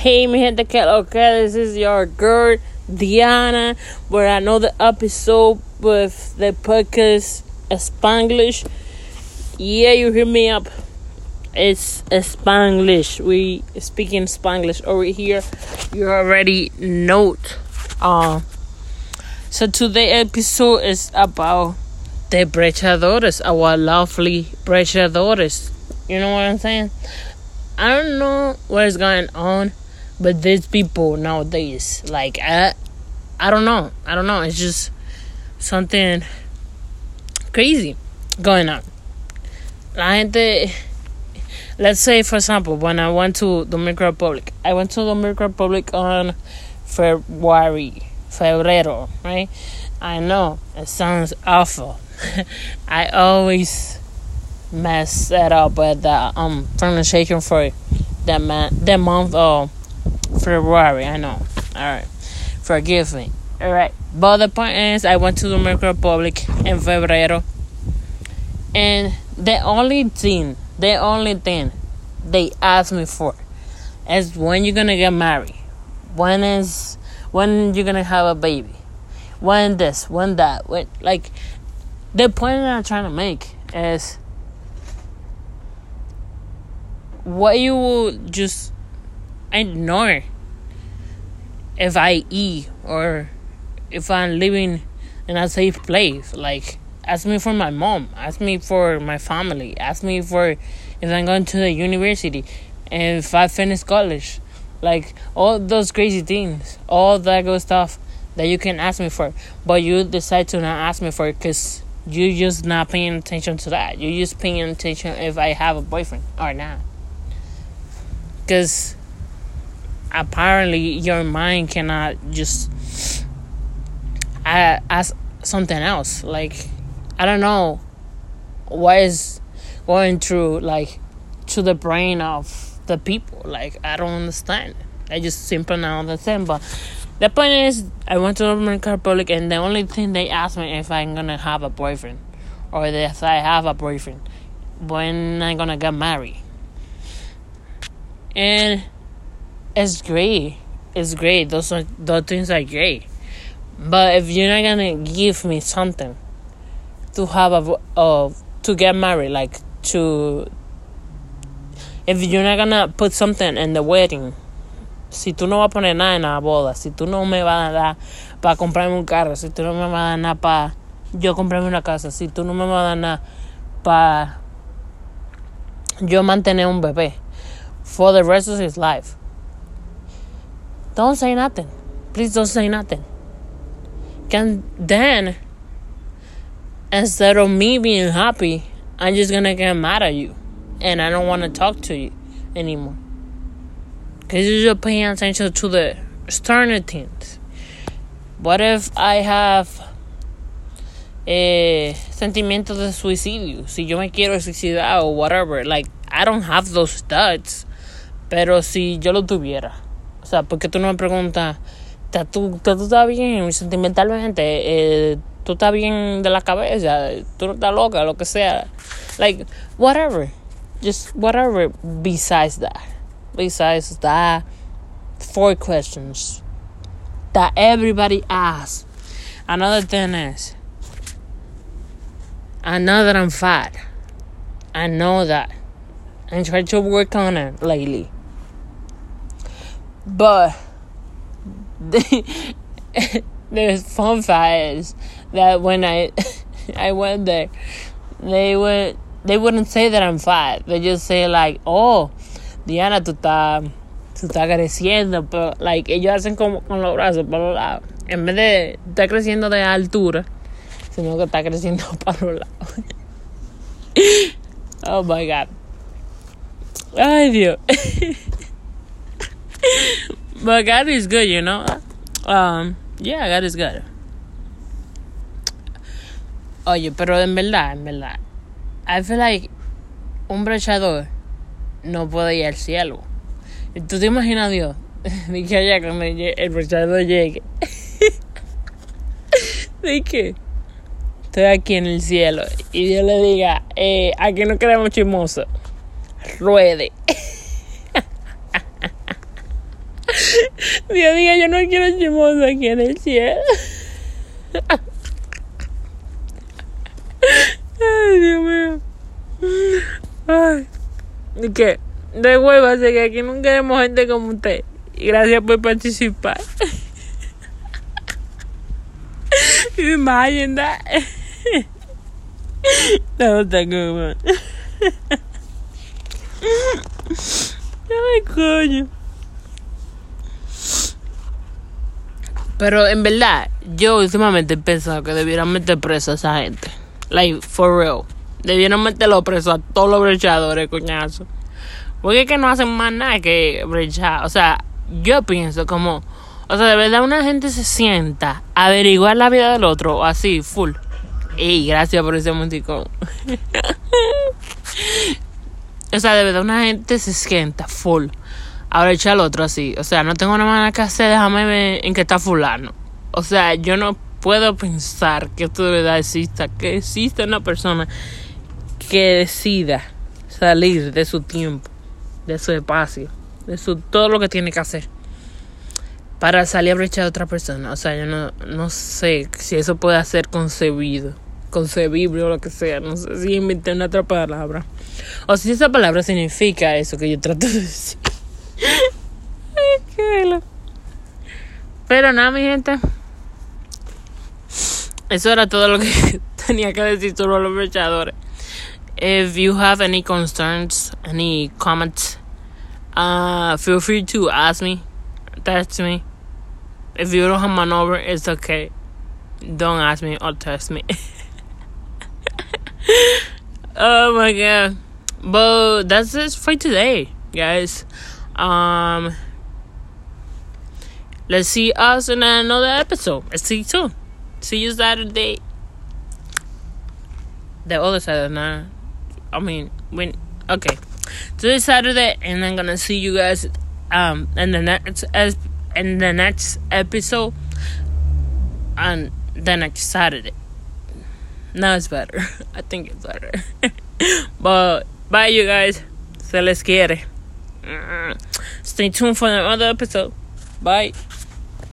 Hey, mi gente, que lo que this is your girl Diana, where another episode with the podcast Spanglish. Yeah, you hear me up. It's Spanglish. We speaking Spanglish over here. You already note. Uh, so today episode is about the brechadores, our lovely brechadores. You know what I'm saying? I don't know what is going on, but these people nowadays, like I, I don't know. I don't know. It's just something crazy going on. La gente, let's say for example, when I went to the Dominican Republic, I went to Dominican Republic on February, febrero, right? I know it sounds awful. I always mess that up with the um pronunciation for that man that month of February. I know. All right, forgive me. All right, but the point is, I went to the Dominican Republic in febrero, and the only thing, the only thing they asked me for is when you're gonna get married, when is when you're gonna have a baby, when this, when that, when like the point that I'm trying to make is what you will just ignore if I eat or if I'm living in a safe place. Like, ask me for my mom, ask me for my family, ask me for if I'm going to the university, if I finish college. Like, all those crazy things, all that good stuff that you can ask me for, but you decide to not ask me for it because you're just not paying attention to that. You're just paying attention if I have a boyfriend or not. Because apparently your mind cannot just ask something else. Like, I don't know what is going through, like, to the brain of the people. Like, I don't understand. I just simply don't understand. But the point is, I went to Dominican Republic, and the only thing they asked me if I'm gonna have a boyfriend, or if I have a boyfriend, when I'm gonna get married. And it's great. It's great. Those are those things are great. But if you're not gonna give me something to have a uh, to get married, like to if you're not gonna put something in the wedding, si tú no vas a poner nada en la boda, si tú no me vas a dar para comprarme un carro, si tú no me vas a dar nada para yo comprarme una casa, si tú no me vas a dar nada para yo mantener un bebé for the rest of his life. Don't say nothing. Please don't say nothing. Can then instead of me being happy, I'm just gonna get mad at you. And I don't wanna talk to you anymore. Cause you're paying attention to the sterner things. What if I have eh, sentimientos de suicidio? Si yo me quiero suicidar or whatever. Like, I don't have those thoughts. Pero si yo lo tuviera. O sea, porque tú no me preguntas, ¿tú, tú estás bien sentimentalmente? Eh, ¿Tú estás bien de la cabeza? ¿Tú no estás loca? Lo que sea. Like, whatever. Just whatever besides that. Besides that, four questions that everybody asks. Another thing is, I know that I'm fat. I know that. I'm trying to work on it lately. But the, the fun fact that when I I went there, they would they wouldn't say that I'm fat. They just say like, "Oh, Diana, tú estás tú creciendo." Pero like ellos hacen como con los brazos para los lados. En vez de estar creciendo de altura, sino que está creciendo para los lados. oh my god. Ay, Dios. But God is good, you know. Um, yeah, God is good. Oye, pero en verdad, en verdad, I feel like un brechador no puede ir al cielo. ¿Tú te imaginas Dios? De que allá cuando el brechador llegue. De que estoy aquí en el cielo y Dios le diga, eh, aquí no queremos chismosos. Ruede. Dios diga, yo no quiero chismoso aquí en el cielo. Ay, Dios mío. Ay. ¿Y qué? De huevo, así que aquí nunca queremos gente como usted. Y gracias por participar. Imagine that. That was a good. Ay, coño. Pero en verdad, yo últimamente he pensado que debieran meter preso a esa gente. Like, for real. Debieran meterlo preso a todos los brechadores, coñazo. Porque es que no hacen más nada que brechar. O sea, yo pienso como. O sea, de verdad una gente se sienta averiguar la vida del otro, así, full. Ey, gracias por ese músico. o sea, de verdad una gente se sienta full ahora echa al otro así. O sea, no tengo nada más que hacer, déjame ver en qué está fulano. O sea, yo no puedo pensar que esto de verdad exista, que exista una persona que decida salir de su tiempo, de su espacio, de su todo lo que tiene que hacer para salir a brechar a otra persona. O sea, yo no, no sé si eso puede ser concebido, concebible o lo que sea. No sé si inventé una otra palabra. O si esa palabra significa eso que yo trato de decir. Pero nada, mi gente. Eso era todo lo que tenía que decir sobre los brechadores. If you have any concerns, any comments, uh, feel free to ask me, text me. If you don't have my number, it's okay. Don't ask me or text me. oh my god. But that's it for today, guys. Um, let's see us in another episode. Let's see you soon. See you Saturday. The other Saturday. I mean, when okay, today Saturday, and I'm gonna see you guys um in the next as in the next episode on the next Saturday. Now it's better. I think it's better. but bye, you guys. Se les quiere. Stay tuned for another episode. Bye.